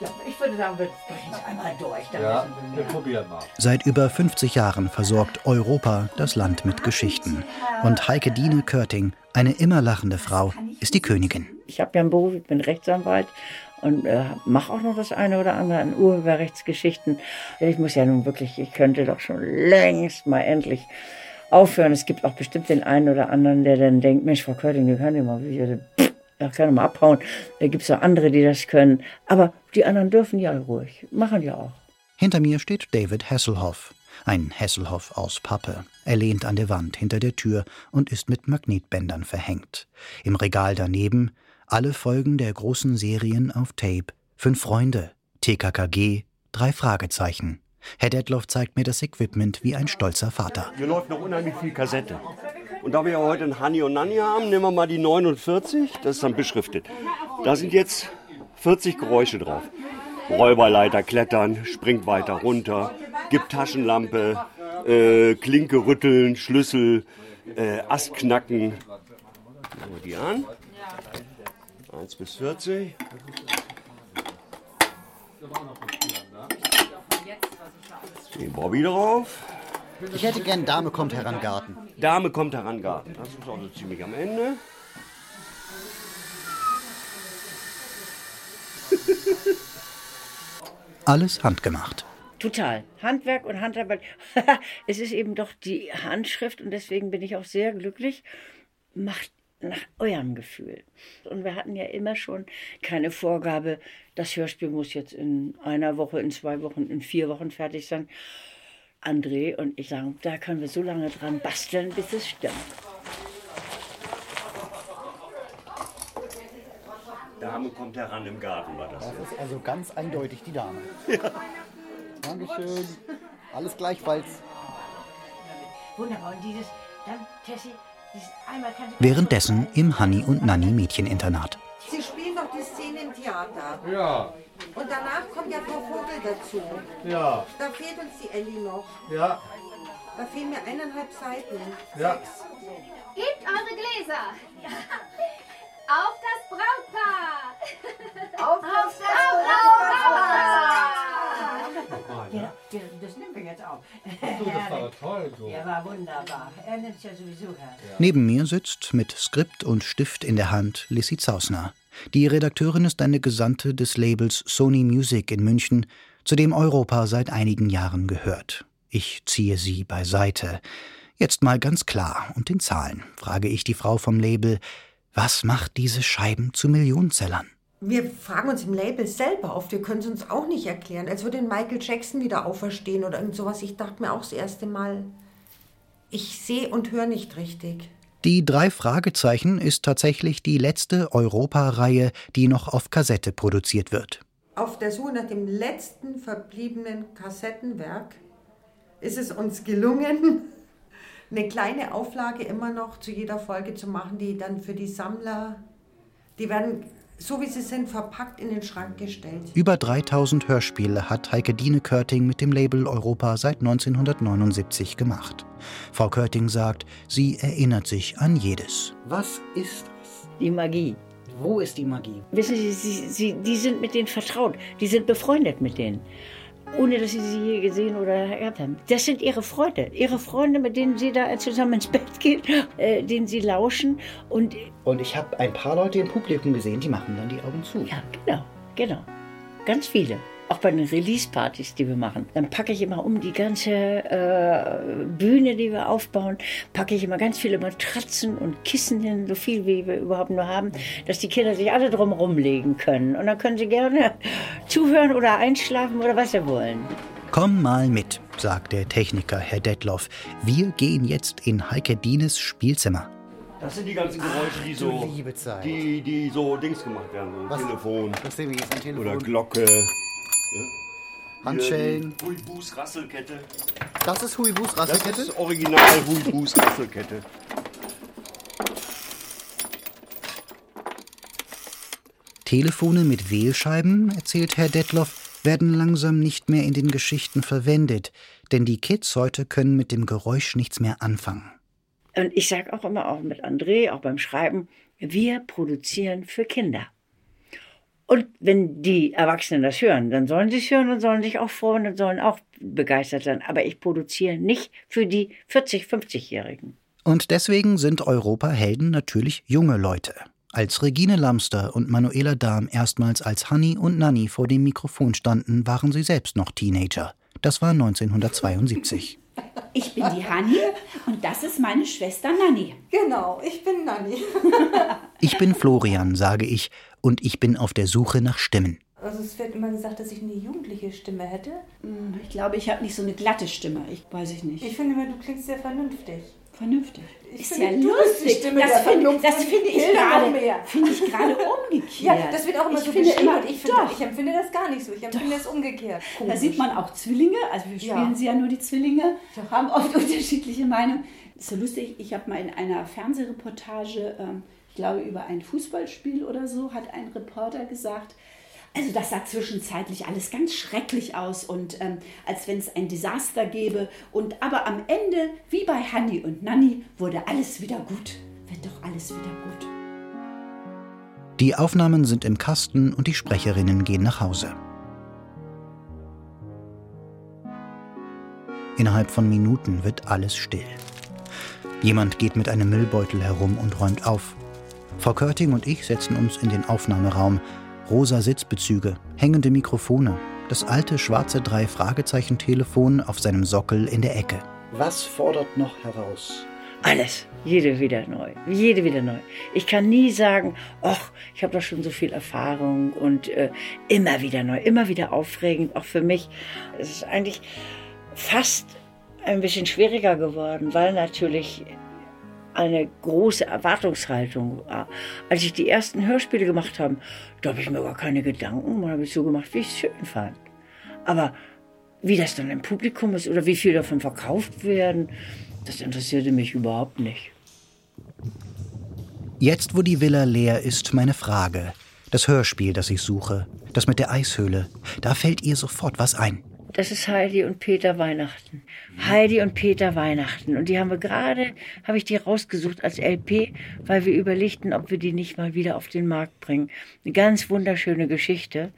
Ja, ich würde sagen, wir sprechen es einmal durch. Dann Ja, wir probieren mal. Seit über 50 Jahren versorgt Europa das Land mit Geschichten. Und Heike Dine Körting, eine immer lachende Frau, ist die Königin. Ich habe ja einen Beruf, ich bin Rechtsanwalt und äh, mache auch noch das eine oder andere an Urheberrechtsgeschichten. Ich muss ja nun wirklich, ich könnte doch schon längst mal endlich aufhören. Es gibt auch bestimmt den einen oder anderen, der dann denkt, Mensch, Frau Körting, wir können ja mal wieder, da kann mal abhauen. Da gibt es ja andere, die das können. Aber die anderen dürfen ja ruhig, machen ja auch. Hinter mir steht David Hasselhoff. Ein Hasselhoff aus Pappe. Er lehnt an der Wand hinter der Tür und ist mit Magnetbändern verhängt. Im Regal daneben alle Folgen der großen Serien auf Tape. Fünf Freunde, TKKG, drei Fragezeichen. Herr Detloff zeigt mir das Equipment wie ein stolzer Vater. Hier läuft noch unheimlich viel Kassette. Und da wir ja heute ein Hani und Nani haben, nehmen wir mal die 49, das ist dann beschriftet. Da sind jetzt 40 Geräusche drauf. Räuberleiter klettern, springt weiter runter, gibt Taschenlampe, äh, Klinke rütteln, Schlüssel, äh, Ast knacken. Machen wir die an. 1 bis 40. Den Bobby drauf. Ich hätte gern Dame kommt heran Garten. Dame kommt heran Garten. Das ist auch so ziemlich am Ende. Alles handgemacht. Total. Handwerk und Handarbeit. es ist eben doch die Handschrift und deswegen bin ich auch sehr glücklich. Macht nach eurem Gefühl. Und wir hatten ja immer schon keine Vorgabe, das Hörspiel muss jetzt in einer Woche, in zwei Wochen, in vier Wochen fertig sein. André und ich sagen, da können wir so lange dran basteln, bis es stimmt. Dame kommt heran im Garten, war das. Das ist also ganz eindeutig die Dame. Ja. Dankeschön. Alles gleichfalls. Wunderbar. Und dieses, dann, Tessie, dieses einmal kann Währenddessen im Hanni und Nanni Mädcheninternat. Sie spielen doch die Szene im Theater. Ja. Und danach kommt ja Frau Vogel dazu. Ja. Da fehlt uns die Elli noch. Ja. Da fehlen mir eineinhalb Seiten. Ja. Sechs. Gebt eure Gläser. Auf das Brautpaar. Auf das Brautpaar. Ja, das nehmen wir jetzt auf. Du, das war toll, du. Ja, war wunderbar. Er nimmt es ja sowieso her. Neben mir sitzt mit Skript und Stift in der Hand Lissy Zausner. Die Redakteurin ist eine Gesandte des Labels Sony Music in München, zu dem Europa seit einigen Jahren gehört. Ich ziehe sie beiseite. Jetzt mal ganz klar und in Zahlen frage ich die Frau vom Label, was macht diese Scheiben zu Millionenzellern? Wir fragen uns im Label selber oft, wir können es uns auch nicht erklären, als würde Michael Jackson wieder auferstehen oder irgend sowas. Ich dachte mir auch das erste Mal, ich sehe und höre nicht richtig. Die drei Fragezeichen ist tatsächlich die letzte Europa-Reihe, die noch auf Kassette produziert wird. Auf der Suche nach dem letzten verbliebenen Kassettenwerk ist es uns gelungen, eine kleine Auflage immer noch zu jeder Folge zu machen, die dann für die Sammler, die werden so wie sie sind, verpackt in den Schrank gestellt. Über 3000 Hörspiele hat Heike Dine Körting mit dem Label Europa seit 1979 gemacht. Frau Körting sagt, sie erinnert sich an jedes. Was ist das? Die Magie. Wo ist die Magie? Wissen Sie, sie, sie, die sind mit denen vertraut. Die sind befreundet mit denen. Ohne dass sie sie je gesehen oder gehabt haben. Das sind ihre Freunde. Ihre Freunde, mit denen sie da zusammen ins Bett gehen, äh, denen sie lauschen. Und, Und ich habe ein paar Leute im Publikum gesehen, die machen dann die Augen zu. Ja, genau, genau. Ganz viele. Auch bei den Release-Partys, die wir machen. Dann packe ich immer um die ganze äh, Bühne, die wir aufbauen, packe ich immer ganz viele Matratzen und Kissen hin, so viel wie wir überhaupt nur haben, dass die Kinder sich alle drum rumlegen können. Und dann können sie gerne zuhören oder einschlafen oder was sie wollen. Komm mal mit, sagt der Techniker Herr Detloff. Wir gehen jetzt in Heike Dienes Spielzimmer. Das sind die ganzen Geräusche, die so, die, die so Dings gemacht werden. So Was? Telefon Was Telefon? oder Glocke. Ja. Handschellen. Huibus Rasselkette. Das ist Huibus Rasselkette? Das ist original Huibus Rasselkette. Telefone mit Wählscheiben, erzählt Herr Detloff, werden langsam nicht mehr in den Geschichten verwendet. Denn die Kids heute können mit dem Geräusch nichts mehr anfangen. Und ich sage auch immer, auch mit André, auch beim Schreiben, wir produzieren für Kinder. Und wenn die Erwachsenen das hören, dann sollen sie es hören und sollen sich auch freuen und sollen auch begeistert sein. Aber ich produziere nicht für die 40-, 50-Jährigen. Und deswegen sind Europahelden natürlich junge Leute. Als Regine Lamster und Manuela Dahm erstmals als Hanni und Nanni vor dem Mikrofon standen, waren sie selbst noch Teenager. Das war 1972. Ich bin die Hanni und das ist meine Schwester Nanni. Genau, ich bin Nanni. Ich bin Florian, sage ich, und ich bin auf der Suche nach Stimmen. Also es wird immer gesagt, dass ich eine jugendliche Stimme hätte. Hm, Ich glaube, ich habe nicht so eine glatte Stimme. Ich weiß ich nicht. Ich finde immer, du klingst sehr vernünftig. Vernünftig. Ich ist finde, ja du bist die lustig. Stimme das der finde das finde ich gerade mehr. finde ich gerade umgekehrt. Ja, das wird auch immer ich so finde immer, ich, finde, doch. ich empfinde das gar nicht so. Ich empfinde es umgekehrt. Da Komisch. sieht man auch Zwillinge, also wir spielen Ja. sie ja nur die Zwillinge, haben oft unterschiedliche Meinungen. Ist so lustig, ich habe mal in einer Fernsehreportage, ähm, ich glaube über ein Fußballspiel oder so, hat ein Reporter gesagt, also das sah zwischenzeitlich alles ganz schrecklich aus und ähm, als wenn es ein Desaster gäbe. Und aber am Ende, wie bei Hanni und Nanni, wurde alles wieder gut. Wird doch alles wieder gut. Die Aufnahmen sind im Kasten und die Sprecherinnen gehen nach Hause. Innerhalb von Minuten wird alles still. Jemand geht mit einem Müllbeutel herum und räumt auf. Frau Körting und ich setzen uns in den Aufnahmeraum. Rosa Sitzbezüge, hängende Mikrofone, das alte schwarze Drei-Fragezeichen-Telefon auf seinem Sockel in der Ecke. Was fordert noch heraus? Alles. Jede wieder neu. Jede wieder neu. Ich kann nie sagen, ach, ich habe doch schon so viel Erfahrung und äh, immer wieder neu, immer wieder aufregend, auch für mich. Es ist eigentlich fast ein bisschen schwieriger geworden, weil natürlich eine große Erwartungshaltung war. Als ich die ersten Hörspiele gemacht habe, da habe ich mir gar keine Gedanken, man habe ich so gemacht, wie ich es schön fand. Aber wie das dann im Publikum ist oder wie viel davon verkauft werden, das interessierte mich überhaupt nicht. Jetzt, wo die Villa leer ist, meine Frage. Das Hörspiel, das ich suche, das mit der Eishöhle, da fällt ihr sofort was ein. Das ist Heidi und Peter Weihnachten. Heidi und Peter Weihnachten. Und die haben wir gerade, habe ich die rausgesucht als LP, weil wir überlegten, ob wir die nicht mal wieder auf den Markt bringen. Eine ganz wunderschöne Geschichte.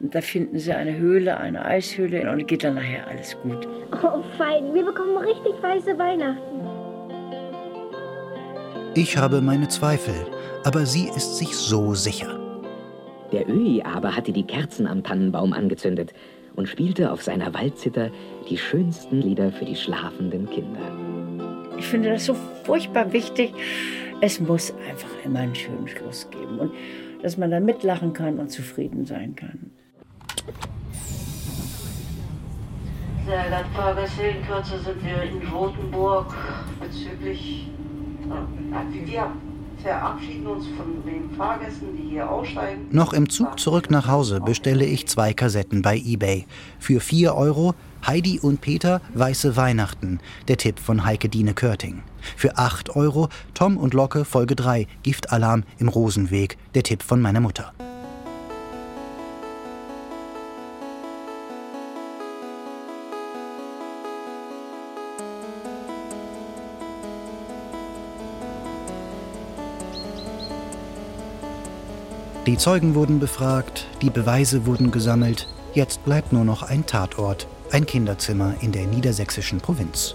Und da finden sie eine Höhle, eine Eishöhle und geht dann nachher alles gut. Oh, fein. Wir bekommen richtig weiße Weihnachten. Ich habe meine Zweifel, aber sie ist sich so sicher. Der Öhi aber hatte die Kerzen am Tannenbaum angezündet und spielte auf seiner Waldzither die schönsten Lieder für die schlafenden Kinder. Ich finde das so furchtbar wichtig. Es muss einfach immer einen schönen Schluss geben und dass man da mitlachen kann und zufrieden sein kann. Sehr geehrte Fahrgäste, in Kürze sind wir in Rotenburg bezüglich. Äh, wir verabschieden uns von den Fahrgästen, die hier aussteigen. Noch im Zug zurück nach Hause bestelle ich zwei Kassetten bei eBay. Für 4 Euro Heidi und Peter Weiße Weihnachten, der Tipp von Heike Dine Körting. Für 8 Euro Tom und Locke Folge 3 Giftalarm im Rosenweg, der Tipp von meiner Mutter. Die Zeugen wurden befragt, die Beweise wurden gesammelt. Jetzt bleibt nur noch ein Tatort, ein Kinderzimmer in der niedersächsischen Provinz.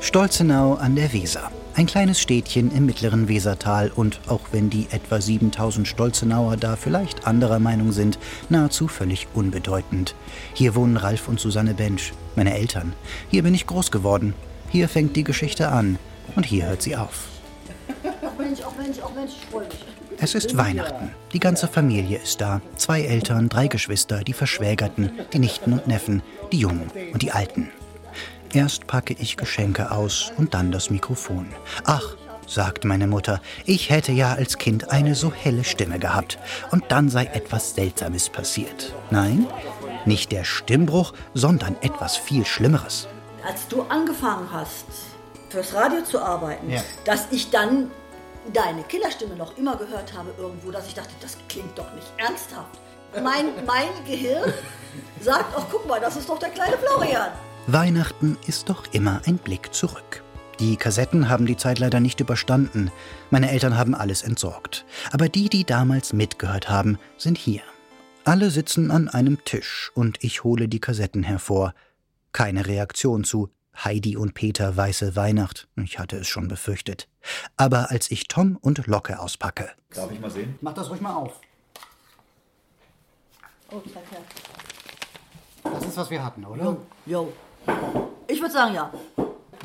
Stolzenau an der Weser. Ein kleines Städtchen im mittleren Wesertal und auch wenn die etwa 7000 Stolzenauer da vielleicht anderer Meinung sind, nahezu völlig unbedeutend. Hier wohnen Ralf und Susanne Bensch, meine Eltern. Hier bin ich groß geworden. Hier fängt die Geschichte an und hier hört sie auf. Ach Mensch, ach Mensch, ach Mensch, ich freue mich. Es ist Weihnachten. Die ganze Familie ist da. Zwei Eltern, drei Geschwister, die Verschwägerten, die Nichten und Neffen, die Jungen und die Alten. Erst packe ich Geschenke aus und dann das Mikrofon. Ach, sagt meine Mutter, ich hätte ja als Kind eine so helle Stimme gehabt. Und dann sei etwas Seltsames passiert. Nein, nicht der Stimmbruch, sondern etwas viel Schlimmeres. Als du angefangen hast, fürs Radio zu arbeiten, Ja. dass ich dann deine Killerstimme noch immer gehört habe irgendwo, dass ich dachte, das klingt doch nicht ernsthaft. Mein, mein Gehirn sagt, ach guck mal, das ist doch der kleine Florian. Weihnachten ist doch immer ein Blick zurück. Die Kassetten haben die Zeit leider nicht überstanden. Meine Eltern haben alles entsorgt. Aber die, die damals mitgehört haben, sind hier. Alle sitzen an einem Tisch und ich hole die Kassetten hervor. Keine Reaktion zu Heidi und Peter Weiße Weihnacht. Ich hatte es schon befürchtet. Aber als ich Tom und Locke auspacke. Darf ich mal sehen? Mach das ruhig mal auf. Oh, zeig her. Das ist, was wir hatten, oder? Jo. Ich würde sagen, ja.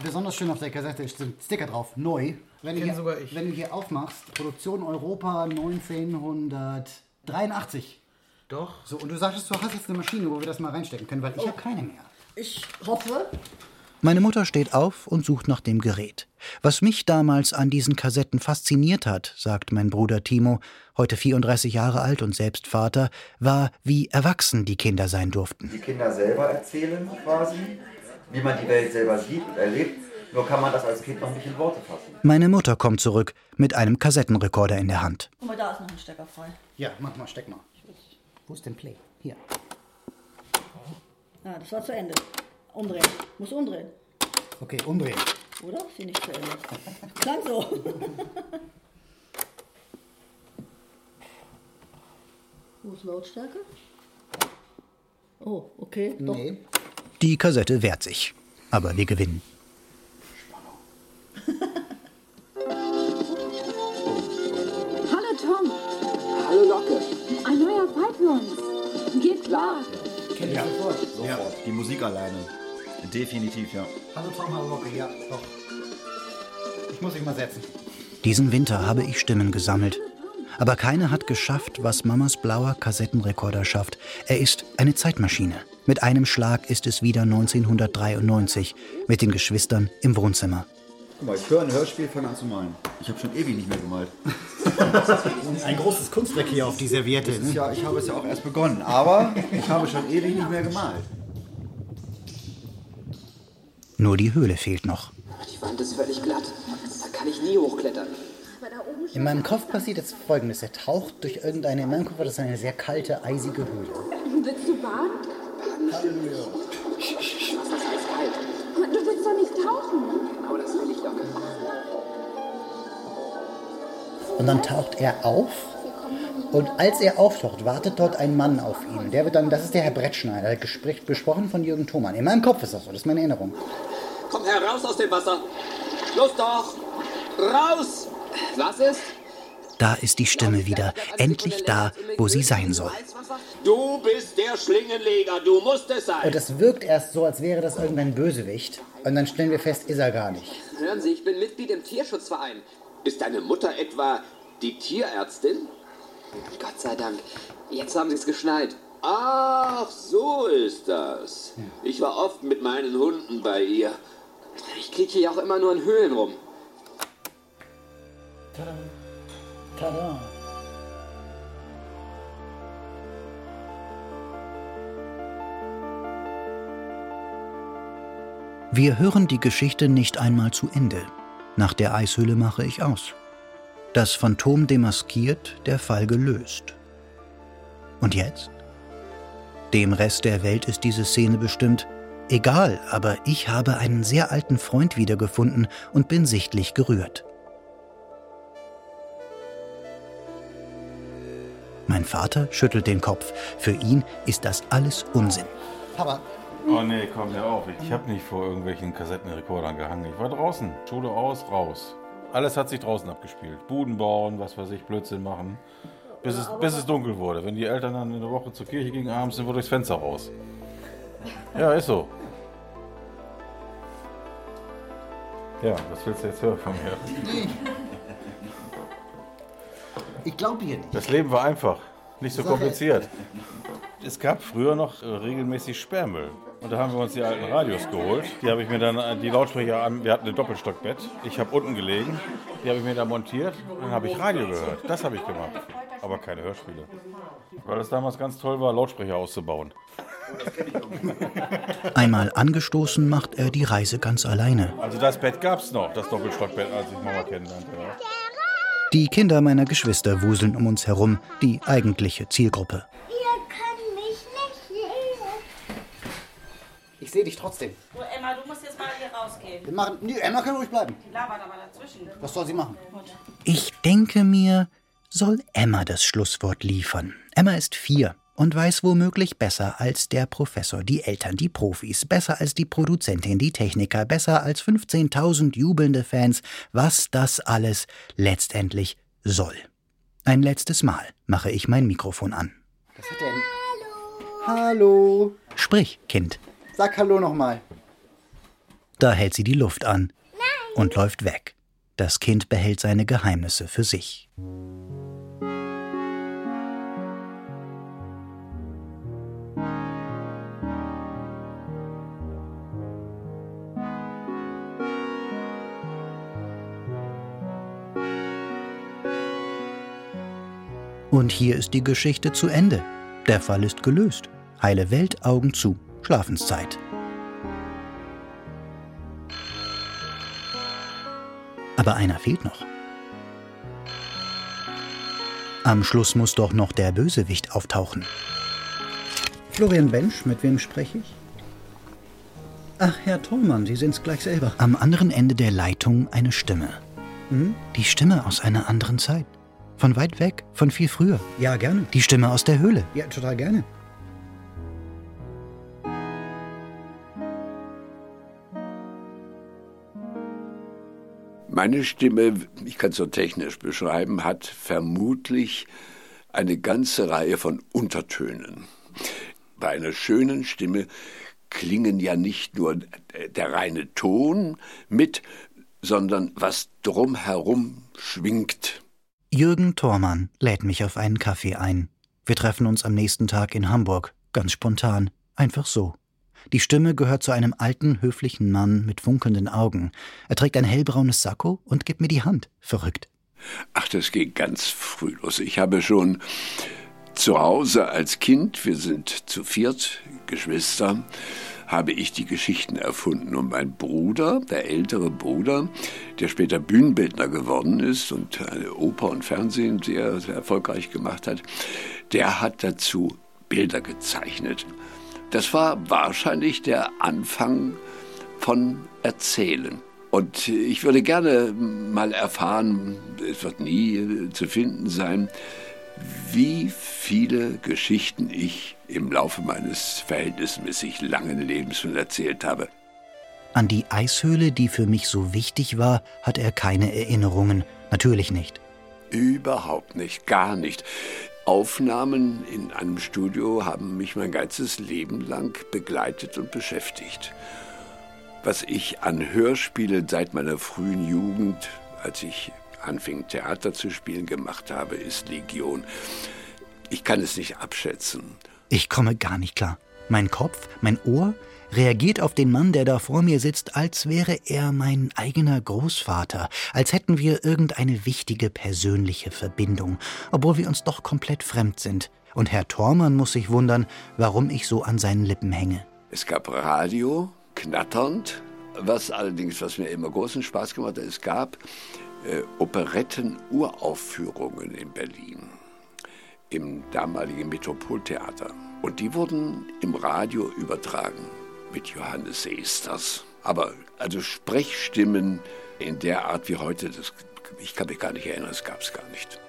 Besonders schön auf der Kassette sind Sticker drauf, neu. Wenn, du hier, sogar ich. wenn du hier aufmachst, Produktion Europa 1983. Doch. So, und du sagtest, du hast jetzt eine Maschine, wo wir das mal reinstecken können, weil ich habe keine mehr. Ich hoffe. Meine Mutter steht auf und sucht nach dem Gerät. Was mich damals an diesen Kassetten fasziniert hat, sagt mein Bruder Timo, heute 34 Jahre alt und selbst Vater, war, wie erwachsen die Kinder sein durften. Die Kinder selber erzählen quasi, wie man die Welt selber sieht und erlebt. Nur kann man das als Kind noch nicht in Worte fassen. Meine Mutter kommt zurück mit einem Kassettenrekorder in der Hand. Guck mal, da ist noch ein Stecker frei. Ja, mach mal, steck mal. Wo ist denn Play? Hier. Ah, das war zu Ende. Umdrehen. Muss umdrehen. Okay, umdrehen. Oder? Hier nicht zu Ende. Klang so. Wo ist Lautstärke? Oh, okay. Doch. Nee. Die Kassette wehrt sich. Aber wir gewinnen. Hallo Tom. Hallo Locke. Ein neuer Fall für uns. Geht klar. Kenn ich sofort. Ja, die Musik alleine. Definitiv, ja. Hallo Tom, Locke, ja, doch. Ich muss mich mal setzen. Diesen Winter habe ich Stimmen gesammelt. Aber keine hat geschafft, was Mamas blauer Kassettenrekorder schafft. Er ist eine Zeitmaschine. Mit einem Schlag ist es wieder 1993 mit den Geschwistern im Wohnzimmer. Guck mal, ich höre ein Hörspiel, fange an zu malen. Ich habe schon ewig nicht mehr gemalt. Ein großes Kunstwerk hier auf die Serviette. Ist ja, ich habe es ja auch erst begonnen, aber ich habe schon ewig nicht mehr gemalt. Nur die Höhle fehlt noch. Die Wand ist völlig glatt. Da kann ich nie hochklettern. In meinem Kopf passiert jetzt folgendes. Er taucht durch irgendeine, in meinem Kopf war das eine sehr kalte, eisige Höhle. Willst du baden? Halleluja. Wasser ist eiskalt. Du willst doch nicht tauchen. Genau das will ich, Locke. Und dann taucht er auf. Und als er auftaucht, wartet dort ein Mann auf ihn. Der wird dann, das ist der Herr Brettschneider, gespräch, besprochen von Jürgen Thomann. In meinem Kopf ist das so, das ist meine Erinnerung. Komm heraus aus dem Wasser. Los doch. Raus. Was ist? Da ist die Stimme wieder, endlich da, wo sie sein soll. Du bist der Schlingenleger. Du musst es sein. Und das wirkt erst so, als wäre das irgendein Bösewicht. Und dann stellen wir fest, ist er gar nicht. Hören Sie, ich bin Mitglied im Tierschutzverein. Ist deine Mutter etwa die Tierärztin? Gott sei Dank. Jetzt haben Sie es geschnallt. Ach, so ist das. Ich war oft mit meinen Hunden bei ihr. Ich kriege hier auch immer nur in Höhlen rum. Tada. Tada. Wir hören die Geschichte nicht einmal zu Ende. Nach der Eishöhle mache ich aus. Das Phantom demaskiert, der Fall gelöst. Und jetzt? Dem Rest der Welt ist diese Szene bestimmt egal, aber ich habe einen sehr alten Freund wiedergefunden und bin sichtlich gerührt. Mein Vater schüttelt den Kopf. Für ihn ist das alles Unsinn. Papa. Oh nee, komm hör auf. Ich habe nicht vor irgendwelchen Kassettenrekordern gehangen. Ich war draußen. Schule aus, raus. Alles hat sich draußen abgespielt. Buden bauen, was weiß ich, Blödsinn machen. Bis es, bis es dunkel wurde. Wenn die Eltern dann in der Woche zur Kirche gingen, abends sind wir durchs Fenster raus. Ja, ist so. Ja, was willst du jetzt hören von mir? Ich glaube hier nicht. Das Leben war einfach, nicht so kompliziert. Es gab früher noch äh, regelmäßig Sperrmüll. Und da haben wir uns die alten Radios geholt. Die habe ich mir dann, äh, die Lautsprecher an, wir hatten ein Doppelstockbett. Ich habe unten gelegen, die habe ich mir da montiert. Und dann habe ich Radio gehört. Das habe ich gemacht. Aber keine Hörspiele. Weil es damals ganz toll war, Lautsprecher auszubauen. Einmal angestoßen macht er die Reise ganz alleine. Also das Bett gab es noch, das Doppelstockbett, als ich Mama kennenlernte. Ja. Die Kinder meiner Geschwister wuseln um uns herum, die eigentliche Zielgruppe. Ihr könnt mich nicht sehen. Ich sehe dich trotzdem. So, Emma, du musst jetzt mal hier rausgehen. Wir machen. Nee, Emma kann ruhig bleiben. Die labert aber dazwischen. Was soll sie machen? Ich denke mir, soll Emma das Schlusswort liefern. Emma ist vier und weiß womöglich besser als der Professor, die Eltern, die Profis, besser als die Produzentin, die Techniker, besser als 15.000 jubelnde Fans, was das alles letztendlich soll. Ein letztes Mal mache ich mein Mikrofon an. Was hat denn? Hallo. Sprich, Kind. Sag Hallo nochmal. Da hält sie die Luft an und läuft weg. Das Kind behält seine Geheimnisse für sich. Und hier ist die Geschichte zu Ende. Der Fall ist gelöst. Heile Welt, Augen zu. Schlafenszeit. Aber einer fehlt noch. Am Schluss muss doch noch der Bösewicht auftauchen. Florian Bensch, mit wem spreche ich? Ach, Herr Thormann, Sie sind's gleich selber. Am anderen Ende der Leitung eine Stimme. Mhm. Die Stimme aus einer anderen Zeit. Von weit weg, von viel früher. Ja, gerne. Die Stimme aus der Höhle. Ja, total gerne. Meine Stimme, ich kann es so technisch beschreiben, hat vermutlich eine ganze Reihe von Untertönen. Bei einer schönen Stimme klingen ja nicht nur der reine Ton mit, sondern was drumherum schwingt. Jürgen Thormann lädt mich auf einen Kaffee ein. Wir treffen uns am nächsten Tag in Hamburg, ganz spontan, einfach so. Die Stimme gehört zu einem alten, höflichen Mann mit funkelnden Augen. Er trägt ein hellbraunes Sakko und gibt mir die Hand. Verrückt. Ach, das geht ganz früh los. Ich habe schon zu Hause als Kind, wir sind zu viert Geschwister, habe ich die Geschichten erfunden. Und mein Bruder, der ältere Bruder, der später Bühnenbildner geworden ist und Oper und Fernsehen sehr, sehr erfolgreich gemacht hat, der hat dazu Bilder gezeichnet. Das war wahrscheinlich der Anfang von Erzählen. Und ich würde gerne mal erfahren, es wird nie zu finden sein, wie viele Geschichten ich im Laufe meines verhältnismäßig langen Lebens schon erzählt habe. An die Eishöhle, die für mich so wichtig war, hat er keine Erinnerungen. Natürlich nicht. Überhaupt nicht, gar nicht. Aufnahmen in einem Studio haben mich mein ganzes Leben lang begleitet und beschäftigt. Was ich an Hörspielen seit meiner frühen Jugend, als ich anfing Theater zu spielen, gemacht habe, ist Legion. Ich kann es nicht abschätzen. Ich komme gar nicht klar. Mein Kopf, mein Ohr reagiert auf den Mann, der da vor mir sitzt, als wäre er mein eigener Großvater, als hätten wir irgendeine wichtige persönliche Verbindung, obwohl wir uns doch komplett fremd sind. Und Herr Thormann muss sich wundern, warum ich so an seinen Lippen hänge. Es gab Radio, knatternd, was allerdings, was mir immer großen Spaß gemacht hat, es gab äh, Operetten-Uraufführungen in Berlin, im damaligen Metropoltheater. Und die wurden im Radio übertragen mit Johannes Seesters. Aber also Sprechstimmen in der Art wie heute, das, ich kann mich gar nicht erinnern, das gab es gar nicht.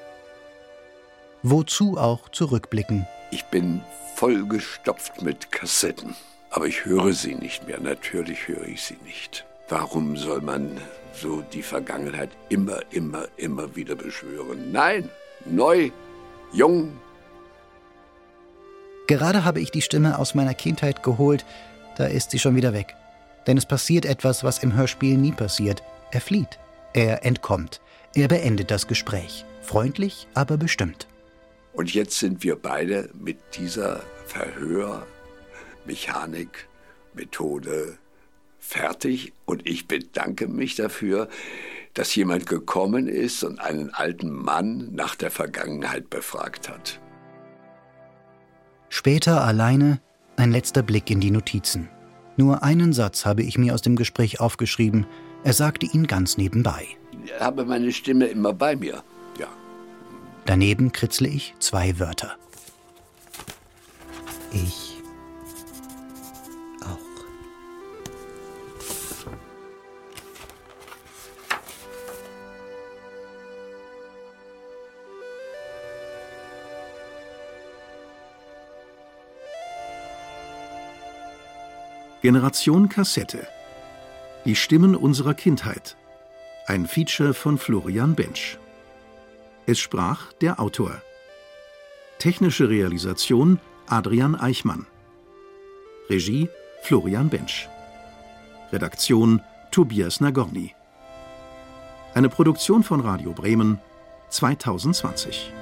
Wozu auch zurückblicken. Ich bin vollgestopft mit Kassetten, aber ich höre sie nicht mehr. Natürlich höre ich sie nicht. Warum soll man so die Vergangenheit immer, immer, immer wieder beschwören? Nein, neu, jung. Gerade habe ich die Stimme aus meiner Kindheit geholt, da ist sie schon wieder weg. Denn es passiert etwas, was im Hörspiel nie passiert. Er flieht. Er entkommt. Er beendet das Gespräch. Freundlich, aber bestimmt. Und jetzt sind wir beide mit dieser Verhörmechanik, Methode fertig. Und ich bedanke mich dafür, dass jemand gekommen ist und einen alten Mann nach der Vergangenheit befragt hat. Später alleine ein letzter Blick in die Notizen. Nur einen Satz habe ich mir aus dem Gespräch aufgeschrieben. Er sagte ihn ganz nebenbei. Ich habe meine Stimme immer bei mir. Ja. Daneben kritzle ich zwei Wörter. Ich Generation Kassette. Die Stimmen unserer Kindheit. Ein Feature von Florian Bensch. Es sprach der Autor. Technische Realisation Adrian Eichmann. Regie Florian Bensch. Redaktion Tobias Nagorny. Eine Produktion von Radio Bremen 2020.